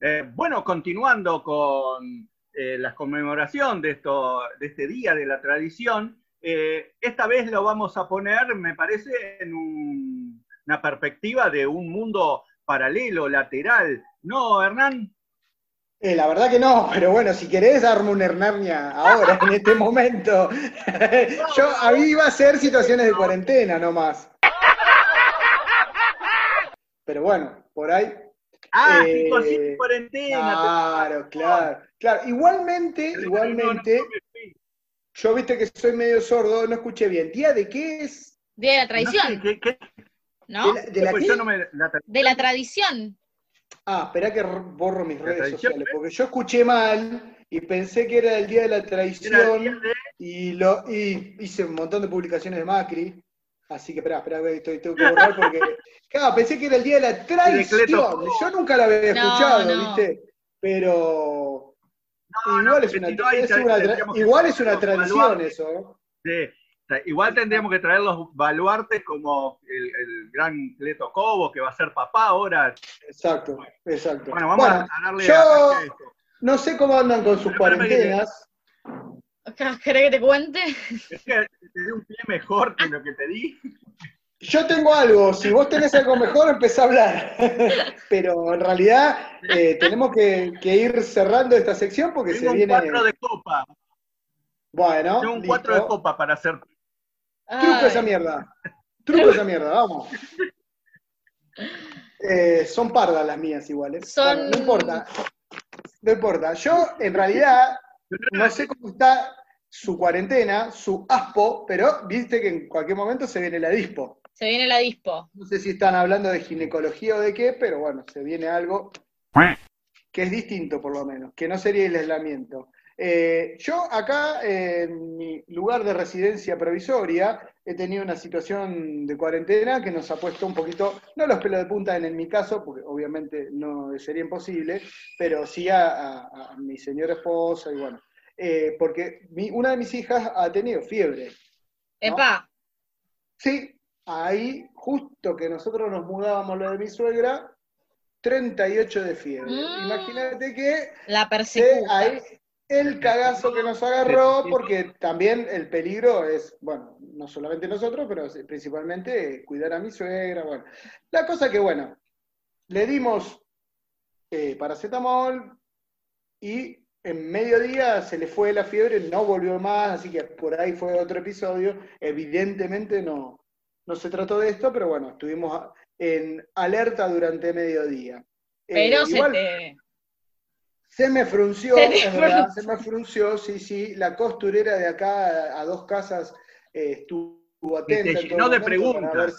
Eh, bueno, continuando con eh, la conmemoración de, esto, de este día de la tradición, eh, esta vez lo vamos a poner, me parece, en un- una perspectiva de un mundo paralelo, lateral. ¿No, Hernán? Eh, la verdad que no, pero bueno, si querés darme un Hernarnia ahora, en este momento. Yo, a mí iba a ser situaciones de cuarentena nomás. Pero bueno, por ahí. Ah, Eh, sí, en cuarentena. Claro, claro, claro. Igualmente, igualmente, No, no, no, yo viste que soy medio sordo, no escuché bien. ¿Día de qué es? De la no sé, tradición, ¿qué- qué- ¿no? ¿De la, de la pues no me- la De la tradición. Ah, espera que borro mis La redes sociales, ¿eh? porque yo escuché mal y pensé que era el día de la día de- Y, lo, y hice un montón de publicaciones de Macri. Así que, espera, espera, estoy, tengo que borrar porque. Claro, pensé que era el día de la traición. Yo nunca la había No, escuchado, no. ¿viste? Pero. No, igual, no, es una, es igual es una tradición eso. ¿no? Sí. O sea, igual tendríamos que traer los baluartes como el, el gran Cleto Cobo, que va a ser papá ahora. Exacto, exacto. Bueno, vamos Bueno, a darle yo- a- a esto. no sé cómo andan con sus Pero cuarentenas. ¿Querés que te cuente? Es que te di un pie mejor que lo que te di. Yo tengo algo, si vos tenés algo mejor, empezá a hablar. Pero en realidad eh, tenemos que, que ir cerrando esta sección porque Tengo se un viene. cuatro de copa. Bueno, Tengo un listo. cuatro de copa para hacer. Truco Ay, esa mierda. Truco esa mierda, vamos. Eh, son pardas las mías iguales. Son- Bueno, no importa. No importa. Yo, en realidad, no sé cómo está su cuarentena, su aspo, pero viste que en cualquier momento se viene la dispo. Se viene la dispo. No sé si están hablando de ginecología o de qué, pero bueno, se viene algo que es distinto por lo menos, que no sería el aislamiento. Eh, yo acá, en mi lugar de residencia provisoria, he tenido una situación de cuarentena que nos ha puesto un poquito, no los pelos de punta en, en mi caso, porque obviamente no sería imposible, pero sí a, a- a mi señora esposa y bueno, eh, porque mi- una de mis hijas ha tenido fiebre. Epa, Sí, ahí, justo que nosotros nos mudábamos lo de mi suegra, 38 de fiebre. Mm. Imagínate que la persecuta. ahí el cagazo que nos agarró, porque también el peligro es, bueno, no solamente nosotros, pero principalmente cuidar a mi suegra, bueno. La cosa que, bueno, le dimos eh, paracetamol y en mediodía se le fue la fiebre, no volvió más, así que por ahí fue otro episodio. Evidentemente no, no se trató de esto, pero bueno, estuvimos en alerta durante mediodía. Eh, Pero se igual- te. Se me frunció, Se es verdad, se me frunció, sí, sí. La costurera de acá a, dos casas eh, estuvo atenta. te en todo llenó de preguntas. ver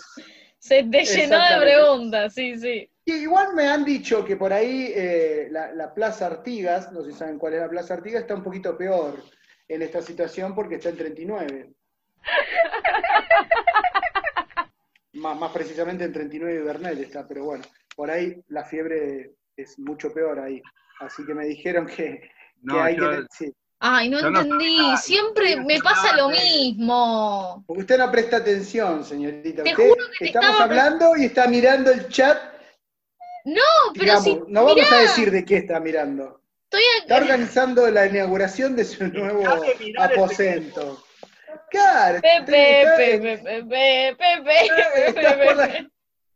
Se te llenó de preguntas, sí, sí. Y igual me han dicho que por ahí eh, la, la Plaza Artigas, no sé si saben cuál es la Plaza Artigas, está un poquito peor en esta situación porque está en 39. más, más precisamente en 39 y Bernal está, pero bueno, por ahí la fiebre es mucho peor ahí. Así que me dijeron que, que No, hay yo- que... sí. Ay, no Yo entendí. Siempre no me pasa lo mismo. Porque usted no presta atención, señorita. Te Usted juro que te estamos estaba hablando y está mirando el chat. No, pero digamos, si. no vamos mirá, a decir de qué está mirando. Estoy Está organizando la inauguración de su nuevo ese aposento. Claro, Pepe, Pepe, Pepe, Pepe, Pepe.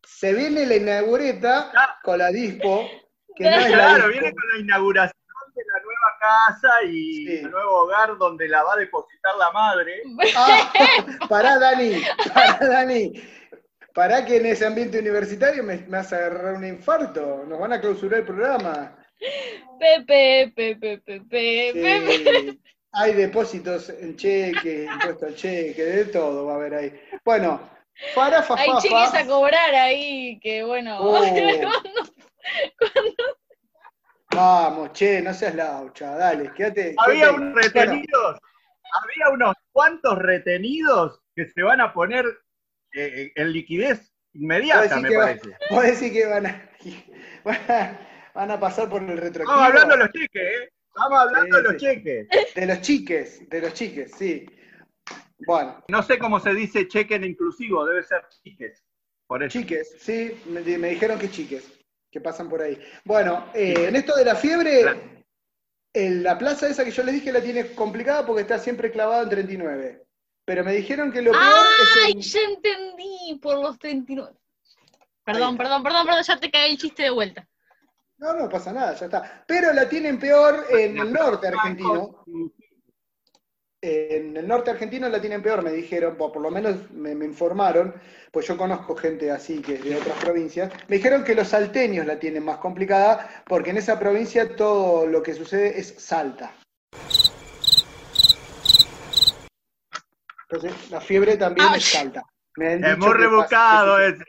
Se viene la inaugureta con la dispo, que no es la Claro, viene con la inauguración de la nueva casa y Sí. el nuevo hogar donde la va a depositar la madre. Ah, pará, Dani, pará, Dani. Pará que en ese ambiente universitario me, me vas a agarrar un infarto. Nos van a clausurar el programa. Pepe, Pepe, Pepe, Pepe. Sí, hay depósitos en cheque, impuesto al cheque, de todo va a haber ahí. Bueno, para fa, Hay fa, cheques fa. a cobrar ahí, que bueno. Oh. Vamos, che, no seas laucha, dale, quédate. Había quédate. unos retenidos, había unos cuantos retenidos que se van a poner eh, en liquidez inmediata, me que va- parece. Vos decís que van a, van a, van a pasar por el retroactivo. Estamos hablando de los cheques, ¿eh? Estamos hablando Sí, de los sí. cheques. De los chiques, de los chiques, sí. Bueno, No sé cómo se dice cheque en inclusivo, debe ser chiques. Por eso. chiques, sí, me, me dijeron que chiques. Que pasan por ahí. Bueno, eh, en esto de la fiebre, en la plaza esa que yo les dije la tiene complicada porque está siempre clavada en 39. Pero me dijeron que lo peor es ¡Ay! en- Ya entendí por los 39. Ahí Perdón, perdón, perdón, perdón, ya te cagué el chiste de vuelta. No, no pasa nada, ya está. Pero la tienen peor en el norte argentino. En el norte argentino la tienen peor, me dijeron, o por lo menos me, me informaron, pues yo conozco gente así que es de otras provincias, me dijeron que los salteños la tienen más complicada porque en esa provincia todo lo que sucede es salta. Entonces la fiebre también Ay. es salta. Me han Es muy pasa- rebuscado que- ese.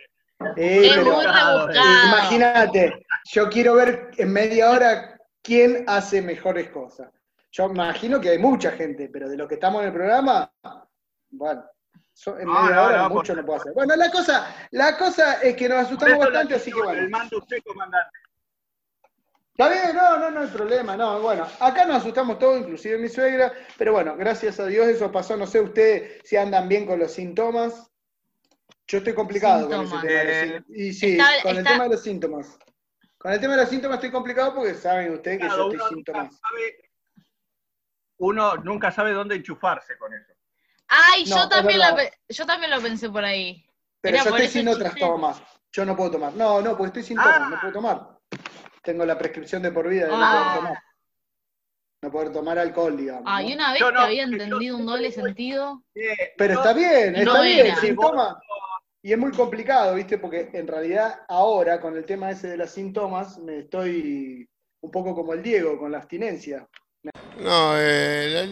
Eh, Es pero- muy rebuscado. Imagínate, yo quiero ver en media hora quién hace mejores cosas. Yo imagino que hay mucha gente, pero de los que estamos en el programa, bueno, so- en No, media no, hora no, mucho por- no puedo hacer. Bueno, la cosa, la cosa es que nos asustamos bastante, así que bueno. El mando usted, comandante. Está bien, no, no, no hay problema, no, bueno, acá nos asustamos todos, inclusive mi suegra, pero bueno, gracias a Dios eso pasó, no sé ustedes si andan bien con los síntomas. Yo estoy complicado con ese tema de los síntomas. Y sí, está- con el está- tema de los síntomas. Con el tema de los síntomas estoy complicado porque saben ustedes que Claro, yo estoy síntomas. sabe, uno nunca sabe dónde enchufarse con eso. Ay, No, yo también, pe- yo también lo pensé por ahí. Pero Era yo estoy sin otras tomas. Yo no puedo tomar. No, no, porque estoy sin tomas, Ah. no puedo tomar. Tengo la prescripción de por vida de no Ah. poder tomar. No poder tomar alcohol, digamos. Ay, ¿no? una vez Yo que no, había entendido un doble sentido. Eh, Pero está bien, está bien, era. sin toma. Y es muy complicado, ¿viste? Porque en realidad ahora con el tema ese de los síntomas me estoy un poco como el Diego con la abstinencia. No, eh, la,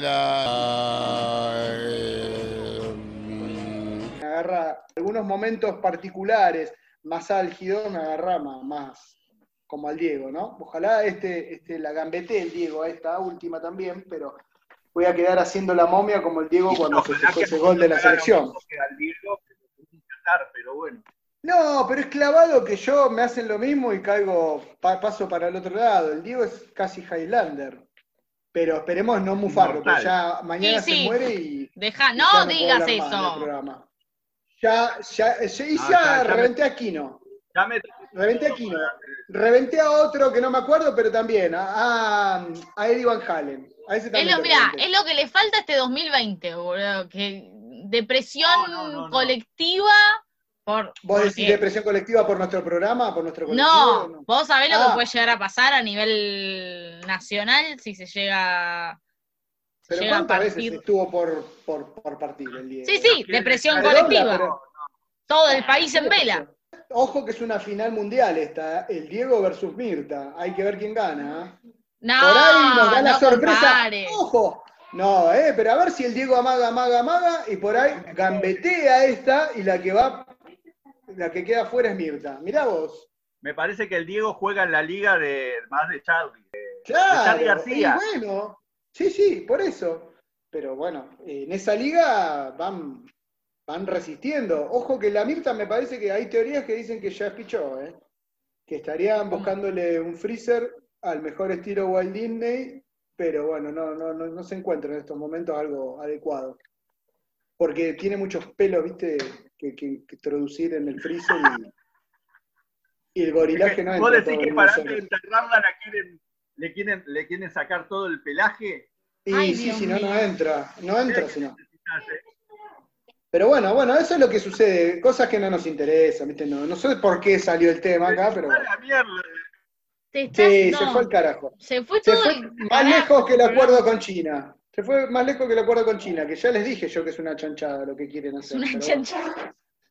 la- eh, mm, Me agarra algunos momentos particulares más álgidos, me agarra más, más como al Diego, ¿no? Ojalá este, este la gambete el Diego a esta última también, pero voy a quedar haciendo la momia como el Diego cuando festejó que ese gol de la selección. al Diego, que lo puede intentar, pero bueno. No, pero es clavado que yo me hacen lo mismo y caigo, pa- paso para el otro lado. El Diego es casi Highlander. Pero esperemos no mufarlo, porque Inmortal. ya mañana Sí, se muere y. Deja, y no digas eso. programa. Ya, ya, ya, y No, ya, ya- ya me- reventé a Kino. Ya me Reventé a Kino. Reventé a otro que no me acuerdo, pero también, a, a, a Eddie Van Halen. A ese Es también lo, lo mirá, es lo que le falta a este 2020, boludo. Que depresión No, no, no, no. colectiva por. ¿Vos decís porque- depresión colectiva por nuestro programa, por nuestro colectivo? No, vos sabés lo Ah. que puede llegar a pasar a nivel nacional si se llega, se Pero llega a ¿cuántas veces partir. estuvo por, por, por partir el Diego? Sí, sí, depresión Redonda, colectiva. pero- Todo el país en vela. Ojo que es una final mundial esta, ¿eh? el Diego versus Mirta. Hay que ver quién gana. ¿eh? No, Por ahí nos da la no sorpresa. compares. Ojo. No, eh, pero a ver si el Diego amaga, amaga, amaga, y por ahí gambetea esta y la que va, la que queda afuera es Mirta. Mirá vos. Me parece que el Diego juega en la liga de más de Charlie. Claro. Charly García. y bueno, sí, sí, por eso. Pero bueno, en esa liga van, van resistiendo. Ojo que la Mirta me parece que hay teorías que dicen que ya pichó, ¿eh? Que estarían buscándole un freezer al mejor estilo Walt Disney, pero bueno, no, no, no, no se encuentra en estos momentos algo adecuado. Porque tiene muchos pelos, viste, que, que- que introducir en el freezer y, y el gorilaje no entra. Vos decís que para antes de enterrarla la quieren, le, quieren, le quieren sacar todo el pelaje. Y Ay, sí, si no, no entra, no entra si no. Necesitas, eh. Pero bueno, bueno, eso es lo que sucede, cosas que no nos interesan, ¿viste? No, no sé por qué salió el tema acá, pero sí, no, se fue al carajo. se fue Se todo fue el más carajo, lejos que el acuerdo con China. Se fue más lejos que el acuerdo con China, que ya les dije yo que es una chanchada lo que quieren Es hacer. una pero bueno. chancha.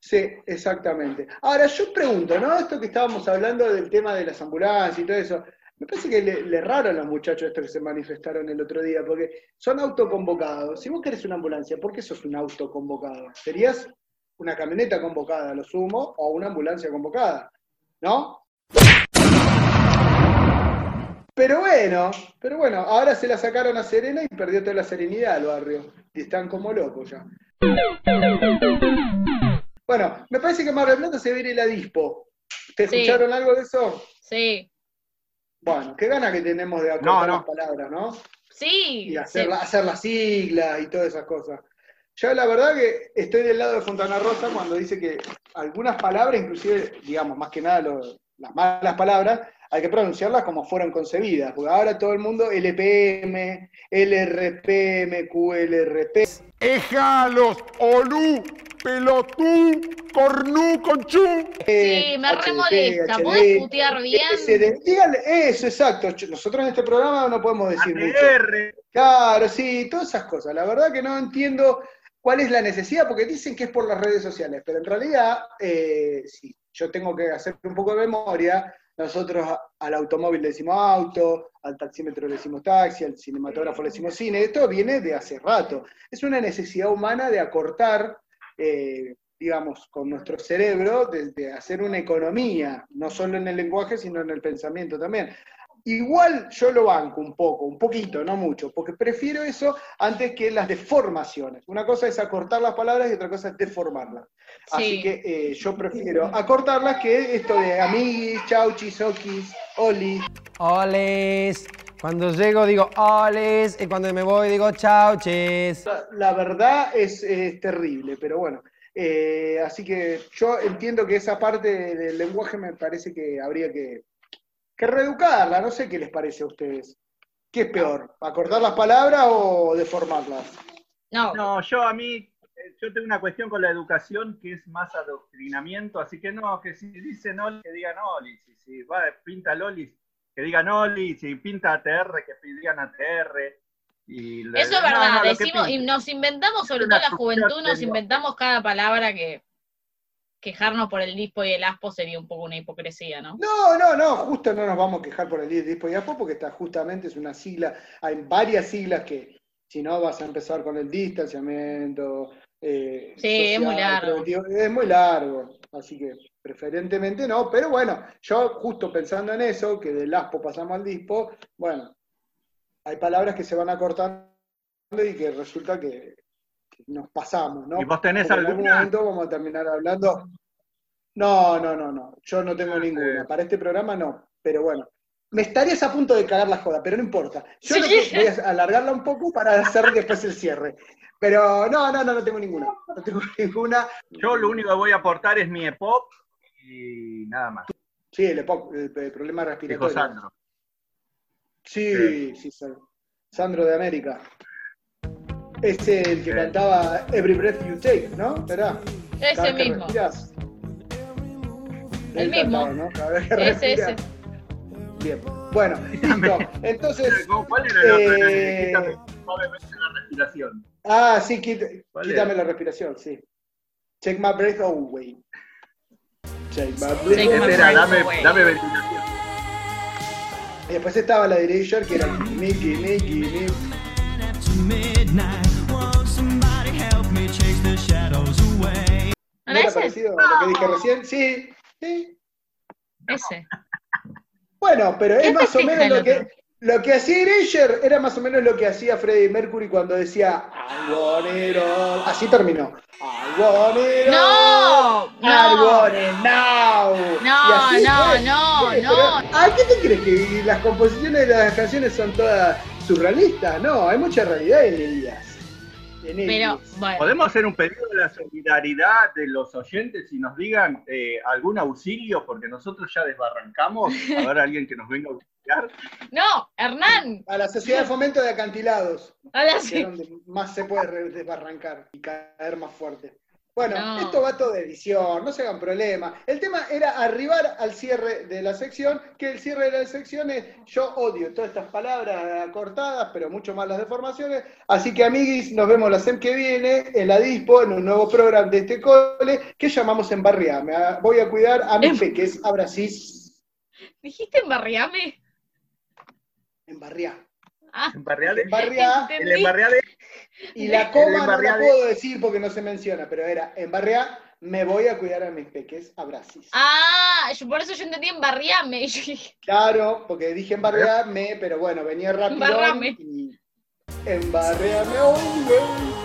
Sí, exactamente. Ahora, yo pregunto, ¿no? Esto que estábamos hablando del tema de las ambulancias y todo eso, me parece que le, le raro a los muchachos estos que se manifestaron el otro día, porque son autoconvocados. Si vos querés una ambulancia, ¿por qué sos un autoconvocado? Serías una camioneta convocada, lo sumo, o una ambulancia convocada, ¿no? Pero bueno, pero bueno, ahora se la sacaron a Serena y perdió toda la serenidad al barrio. Y están como locos ya. Bueno, me parece que Mar del Plata se viene la dispo. ¿Te Sí. escucharon algo de eso? Sí, Bueno, qué gana que tenemos de acortar No, no. las palabras, ¿no? sí. Y hacer, la- hacer las siglas y todas esas cosas. Yo la verdad que estoy del lado de Fontana Rosa cuando dice que algunas palabras, inclusive, digamos, más que nada lo- las malas palabras, hay que pronunciarlas como fueron concebidas, porque ahora todo el mundo LPM, LRPM, QLRP. Ejalos, olú, pelotú, cornú, conchú. Sí, me remolesta. HD, ¿Podés putear bien? SD. Dígale, eso, exacto. Nosotros en este programa no podemos decir mucho. Claro, sí, todas esas cosas. La verdad que no entiendo cuál es la necesidad, porque dicen que es por las redes sociales, pero en realidad, eh, si yo tengo que hacer un poco de memoria, nosotros al automóvil le decimos auto, al taxímetro le decimos taxi, al cinematógrafo le decimos cine, esto viene de hace rato. Es una necesidad humana de acortar, eh, digamos, con nuestro cerebro, de, de hacer una economía, no solo en el lenguaje, sino en el pensamiento también. Igual yo lo banco un poco, un poquito, no mucho, porque prefiero eso antes que las deformaciones. Una cosa es acortar las palabras y otra cosa es deformarlas. Así Sí. que eh, yo prefiero acortarlas que esto de amiguis, chauchis, okis, olis. Oles. Cuando llego digo oles y cuando me voy digo chauches. La, la verdad es, es terrible, pero bueno. Eh, así que yo entiendo que esa parte del lenguaje me parece que habría que, que reeducarla. No sé qué les parece a ustedes. ¿Qué es peor? ¿Acortar las palabras o deformarlas? No, No, yo a mí, eh, yo tengo una cuestión con la educación que es más adoctrinamiento, así que no, que si dicen Oli, que digan Oli, si, si va, pinta Lolis, que digan Oli, si pinta ATR, que digan ATR. Y le- eso es no, verdad. no, Decimos, y nos inventamos, sobre todo la juventud, nos inventamos cada palabra que quejarnos por el dispo y el aspo sería un poco una hipocresía, ¿no? No, no, no, justo no nos vamos a quejar por el dispo y APO porque está justamente, es una sigla, hay varias siglas que si no vas a empezar con el distanciamiento. eh, Sí, es muy largo. es muy largo, así que preferentemente no, pero bueno, yo justo pensando en eso, que del ASPO pasamos al dispo, bueno, hay palabras que se van acortando y que resulta que, que nos pasamos, ¿no? ¿Y vos tenés Porque en algún alguna? momento vamos a terminar hablando. No, no, no, no. Yo no tengo Ah, ninguna. sí. Para este programa no. Pero bueno. Me estarías a punto de cagar la joda, pero no importa. Yo Sí. lo que voy a alargarla un poco para hacer después el cierre. Pero no, no, no, no tengo ninguna. No tengo ninguna. Yo lo único que voy a aportar es mi EPOP y nada más, Sí, el, EPOC, el, el problema dijo respiratorio. Sandro. Sí, sí, Sandro. Sandro de América. Es el que Sí. cantaba Every Breath You Take, ¿no? ¿Verdad? Ese Cada mismo. El mismo. cantaba, ¿no? Cada vez que Ese, ese. Bien. Bueno, listo. Entonces, ¿Cuál era la eh, Quítame suavemente la respiración. ah, sí, quit- ¿Cuál quítame era? la respiración, sí. Check my breath away. Check my Take breath my Ese away. era, breath dame, dame ventilación. Y después estaba la direction que era Nicky, Nicky, Nicky. ¿No parecido a lo que dije recién? Sí, sí. Ese. Bueno, pero ¿Qué es más o menos lo que, lo que hacía Erasure era más o menos lo que hacía Freddie Mercury cuando decía I want it all. Así terminó. I want it all. No, I no. want it now. No, Y así no, no, no. pero, ¿A qué te crees que las composiciones de las canciones son todas surrealistas? No, hay mucha realidad en Pero, bueno. ¿Podemos hacer un pedido de la solidaridad de los oyentes y nos digan eh, algún auxilio? Porque nosotros ya desbarrancamos. A ver, alguien que nos venga a auxiliar. No, Hernán. A la Sociedad de Fomento de Acantilados. Sí. es donde más se puede desbarrancar y caer más fuerte. Bueno, No. esto va todo de edición, no se hagan problema. El tema era arribar al cierre de la sección, que el cierre de la sección es, yo odio todas estas palabras cortadas, pero mucho más las deformaciones. Así que amiguis, nos vemos la SEM que viene, en la Dispo, en un nuevo programa de este cole, que llamamos Embarriame. Voy a cuidar a mis Em- peques, sí, ¿Dijiste embarriame? Embarriá. Embarreade. Embarriá, El entendí. embarreade. Y la coma no la embarriade. puedo decir porque no se menciona, pero era en barrea, me voy a cuidar a mis peques, abracis. Ah, yo- por eso yo entendí embarriame. Claro, porque dije en barrea, me, pero bueno, venía rápido. Embarrame. Y en barrea me, oh.